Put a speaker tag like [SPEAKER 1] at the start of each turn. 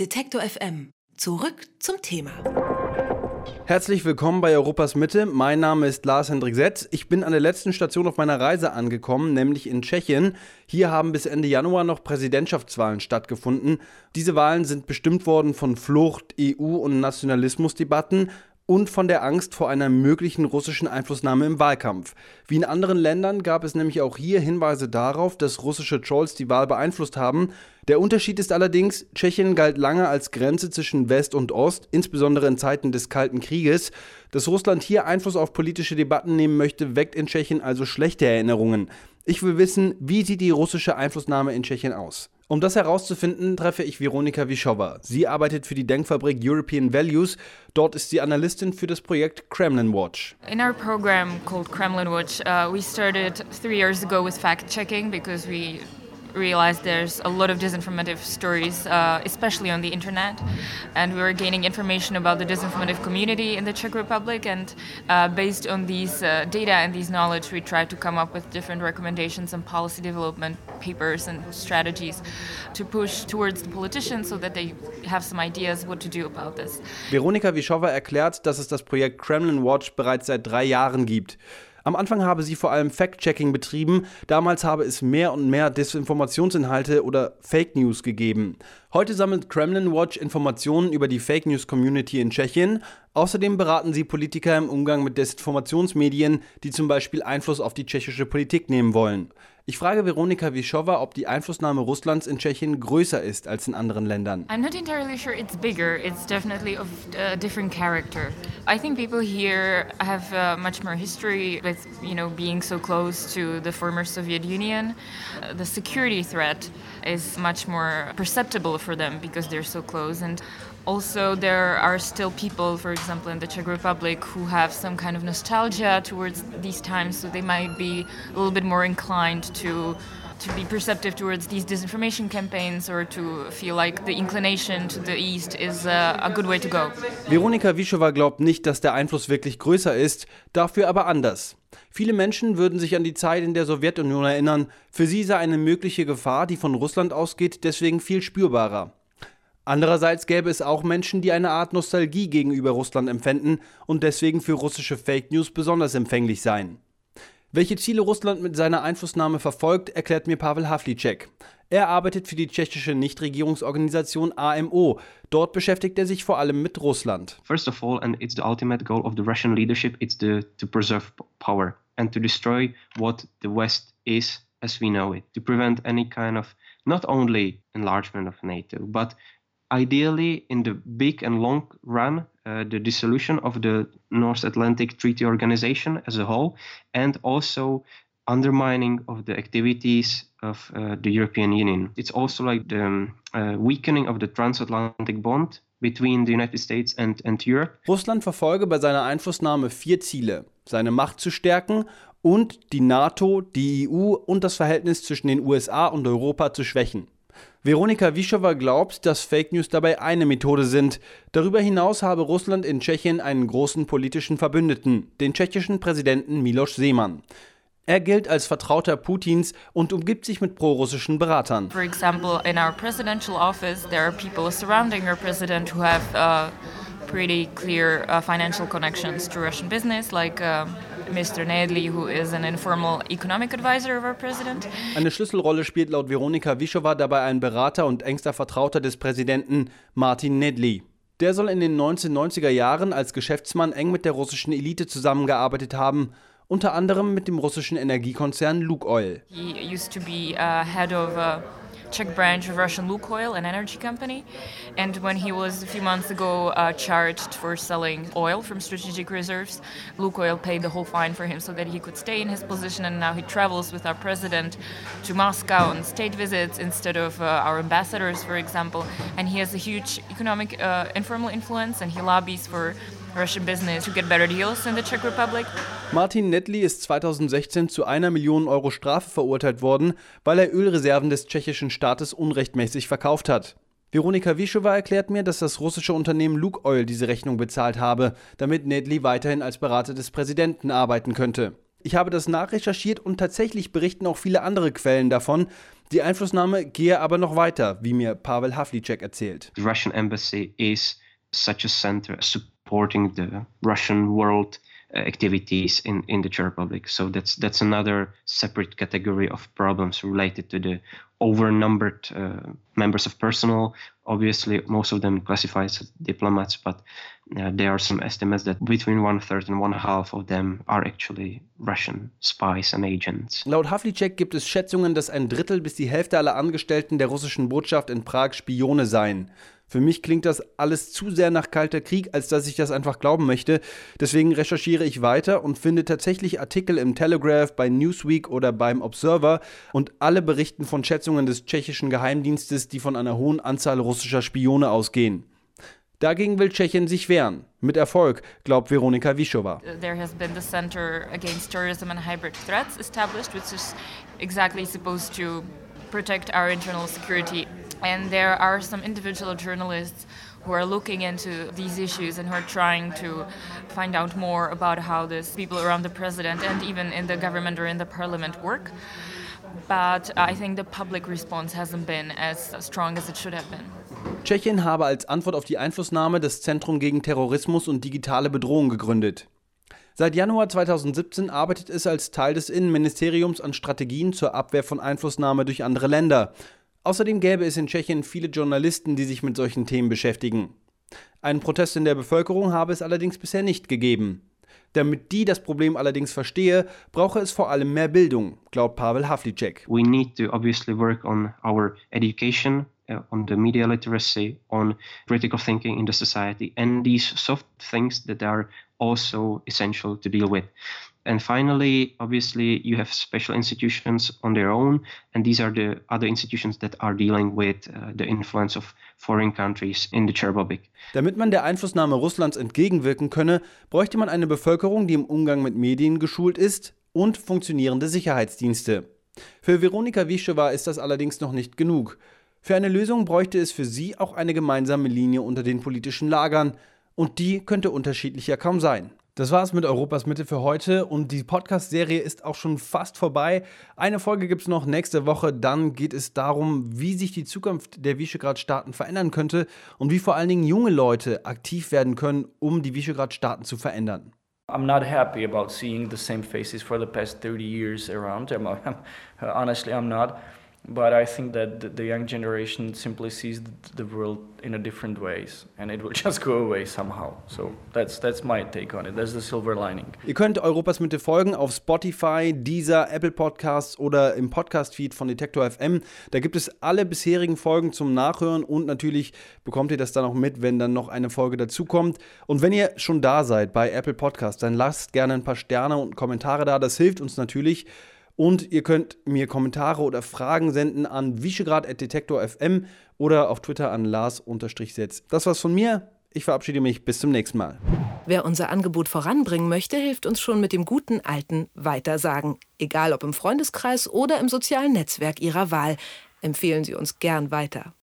[SPEAKER 1] Detektor FM. Zurück zum Thema.
[SPEAKER 2] Herzlich willkommen bei Europas Mitte. Mein Name ist Lars Hendrik Setz. Ich bin an der letzten Station auf meiner Reise angekommen, nämlich in Tschechien. Hier haben bis Ende Januar noch Präsidentschaftswahlen stattgefunden. Diese Wahlen sind bestimmt worden von Flucht, EU- und Nationalismusdebatten und von der Angst vor einer möglichen russischen Einflussnahme im Wahlkampf. Wie in anderen Ländern gab es nämlich auch hier Hinweise darauf, dass russische Trolls die Wahl beeinflusst haben. Der Unterschied ist allerdings, Tschechien galt lange als Grenze zwischen West und Ost, insbesondere in Zeiten des Kalten Krieges. Dass Russland hier Einfluss auf politische Debatten nehmen möchte, weckt in Tschechien also schlechte Erinnerungen. Ich will wissen, wie sieht die russische Einflussnahme in Tschechien aus? Um das herauszufinden, treffe ich Veronika Wischowa. Sie arbeitet für die Denkfabrik European Values. Dort ist sie Analystin für das Projekt Kremlin Watch.
[SPEAKER 3] In our program called Kremlin Watch, uh, we started three years ago with fact checking because we realized there's a lot of disinformative stories, uh, especially on the internet. And we were gaining information about the disinformative community in the Czech Republic. And uh, based on these uh, data and these knowledge, we tried to come up with different recommendations and policy development papers and strategies to push towards the politicians so that they have some ideas what to do about this.
[SPEAKER 2] Veronika Wischowa erklärt, dass es das Projekt Kremlin Watch bereits seit drei Jahren gibt. Am Anfang habe sie vor allem Fact-Checking betrieben, damals habe es mehr und mehr Desinformationsinhalte oder Fake News gegeben. Heute sammelt Kremlin Watch Informationen über die Fake News Community in Tschechien. Außerdem beraten sie Politiker im Umgang mit Desinformationsmedien, die zum Beispiel Einfluss auf die tschechische Politik nehmen wollen. Ich frage Veronika Wischowa, ob die Einflussnahme Russlands in Tschechien größer ist als in anderen Ländern.
[SPEAKER 3] I'm not entirely sure it's bigger. It's definitely of a different character. I think people here have uh, much more history with, you know, being so close to the former Soviet Union. Uh, the security threat is much more perceptible for them because they're so close and also there are still people for example in the czech republic who have some kind of nostalgia towards these times so they might be a little bit more inclined to to be perceptive towards these disinformation campaigns or to feel like the inclination to the east is a, a good way to go.
[SPEAKER 2] Veronika Wischowa glaubt nicht, dass der Einfluss wirklich größer ist, dafür aber anders. Viele Menschen würden sich an die Zeit in der Sowjetunion erinnern. Für sie sei eine mögliche Gefahr, die von Russland ausgeht, deswegen viel spürbarer. Andererseits gäbe es auch Menschen, die eine Art Nostalgie gegenüber Russland empfänden und deswegen für russische Fake News besonders empfänglich seien. Welche Ziele Russland mit seiner Einflussnahme verfolgt, erklärt mir Pavel Havlicek. Er arbeitet für die tschechische Nichtregierungsorganisation AMO. Dort beschäftigt er sich vor allem mit Russland.
[SPEAKER 4] First of all, and it's the ultimate goal of the Russian leadership, it's the, to preserve power and to destroy what the West is as we know it, to prevent any kind of not only enlargement of NATO, but ideally in the big and long run uh, the dissolution of the North Atlantic Treaty Organization as a whole and also undermining of the activities of uh, the European Union. It's also like the um, uh, weakening of the transatlantic bond between the United States and, and Europe.
[SPEAKER 2] Russland verfolge bei seiner Einflussnahme vier Ziele: seine Macht zu stärken und die NATO, die EU und das Verhältnis zwischen den USA und Europa zu schwächen. Veronika Wischowa glaubt, dass Fake News dabei eine Methode sind. Darüber hinaus habe Russland in Tschechien einen großen politischen Verbündeten, den tschechischen Präsidenten Miloš Zeman. Er gilt als Vertrauter Putins und umgibt sich mit prorussischen Beratern.
[SPEAKER 3] For example, in our presidential office, there are people surrounding our president who have uh, pretty clear uh, financial connections to Russian business, like uh, Mr. Nedley, who is an informal economic advisor of our president.
[SPEAKER 2] Eine Schlüsselrolle spielt laut Veronika Wischowa dabei ein Berater und engster Vertrauter des Präsidenten Martin Nedley. Der soll in den 1990er Jahren als Geschäftsmann eng mit der russischen Elite zusammengearbeitet haben, unter anderem mit dem russischen Energiekonzern Lukoil.
[SPEAKER 3] He used to be uh, head of uh, Czech branch of Russian Lukoil, an energy company. And when he was a few months ago uh, charged for selling oil from strategic reserves, Lukoil paid the whole fine for him so that he could stay in his position. And now he travels with our president to Moscow on state visits instead of uh, our ambassadors, for example. And he has a huge economic uh, informal influence and he lobbies for Russian business to get better deals in the Czech Republic.
[SPEAKER 2] Martin Nettli ist 2016 zu einer Million Euro Strafe verurteilt worden, weil er Ölreserven des tschechischen Staates unrechtmäßig verkauft hat. Veronika Wischowa erklärt mir, dass das russische Unternehmen Lukoil diese Rechnung bezahlt habe, damit Nedley weiterhin als Berater des Präsidenten arbeiten könnte. Ich habe das nachrecherchiert und tatsächlich berichten auch viele andere Quellen davon. Die Einflussnahme gehe aber noch weiter, wie mir Pavel Havlicek erzählt.
[SPEAKER 4] The Russian embassy is such a center supporting the Russian world uh, activities in, in the Czech Republic. So that's that's another separate category of problems related to the overnumbered uh, members of personnel. Obviously, most of them classified as diplomats, but uh, there are some estimates that between one third and one half of them are actually Russian spies and agents.
[SPEAKER 2] Laut Havlicek gibt es Schätzungen, dass ein Drittel bis die Hälfte aller Angestellten der russischen Botschaft in Prag Spione seien. Für mich klingt das alles zu sehr nach Kalter Krieg, als dass ich das einfach glauben möchte. Deswegen recherchiere ich weiter und finde tatsächlich Artikel im Telegraph, bei Newsweek oder beim Observer und alle berichten von Schätzungen des tschechischen Geheimdienstes, die von einer hohen Anzahl russischer Spione ausgehen. Dagegen will Tschechien sich wehren. Mit Erfolg, glaubt Veronika Wischowa.
[SPEAKER 3] There has been the Center Against Terrorism and Hybrid Threats established, which is exactly supposed to protect our internal security. And there are some individual journalists who are looking into these issues and who are trying to find out more about how these people around the president and even in the government or in the parliament work. But I think the public response hasn't been as strong as it should have been.
[SPEAKER 2] Tschechien habe als Antwort auf die Einflussnahme das Zentrum gegen Terrorismus und digitale Bedrohung gegründet. Seit Januar 2017 arbeitet es als Teil des Innenministeriums an Strategien zur Abwehr von Einflussnahme durch andere Länder. Außerdem gäbe es in Tschechien viele Journalisten, die sich mit solchen Themen beschäftigen. Einen Protest in der Bevölkerung habe es allerdings bisher nicht gegeben. Damit die das Problem allerdings verstehe, brauche es vor allem mehr Bildung, glaubt Pavel Havlicek.
[SPEAKER 4] We need to obviously work on our education, uh, on the media literacy, on critical thinking in the society, and these soft things that are also essential to deal with. And finally, obviously, you have special institutions on their own, and these are the other institutions that are dealing with uh, the influence of foreign countries in the Republic.
[SPEAKER 2] Damit man der Einflussnahme Russlands entgegenwirken könne, bräuchte man eine Bevölkerung, die im Umgang mit Medien geschult ist und funktionierende Sicherheitsdienste. Für Veronika Wischowa ist das allerdings noch nicht genug. Für eine Lösung bräuchte es für sie auch eine gemeinsame Linie unter den politischen Lagern, und die könnte unterschiedlicher kaum sein. Das war es mit Europas Mitte für heute und die Podcast-Serie ist auch schon fast vorbei. Eine Folge gibt es noch nächste Woche. Dann geht es darum, wie sich die Zukunft der Visegrad-Staaten verändern könnte und wie vor allen Dingen junge Leute aktiv werden können, um die Visegrad-Staaten zu verändern.
[SPEAKER 5] I'm not happy about seeing the same faces for the past 30 years around. I'm, honestly, I'm not. But I think that the young generation simply sees the world in a different ways and it will just go away somehow. So that's that's my take on it. That's the silver lining.
[SPEAKER 2] Ihr könnt Europas Mitte folgen auf Spotify, Deezer, Apple Podcasts oder im Podcast Feed von Detektor FM. Da gibt es alle bisherigen Folgen zum Nachhören und natürlich bekommt ihr das dann auch mit, wenn dann noch eine Folge dazukommt. Und wenn ihr schon da seid bei Apple Podcasts, dann lasst gerne ein paar Sterne und Kommentare da. Das hilft uns natürlich. Und ihr könnt mir Kommentare oder Fragen senden an wischegrad.detektor.fm oder auf Twitter an Lars-Setz. Das war's von mir. Ich verabschiede mich. Bis zum nächsten Mal.
[SPEAKER 1] Wer unser Angebot voranbringen möchte, hilft uns schon mit dem guten alten Weitersagen. Egal ob im Freundeskreis oder im sozialen Netzwerk Ihrer Wahl. Empfehlen Sie uns gern weiter.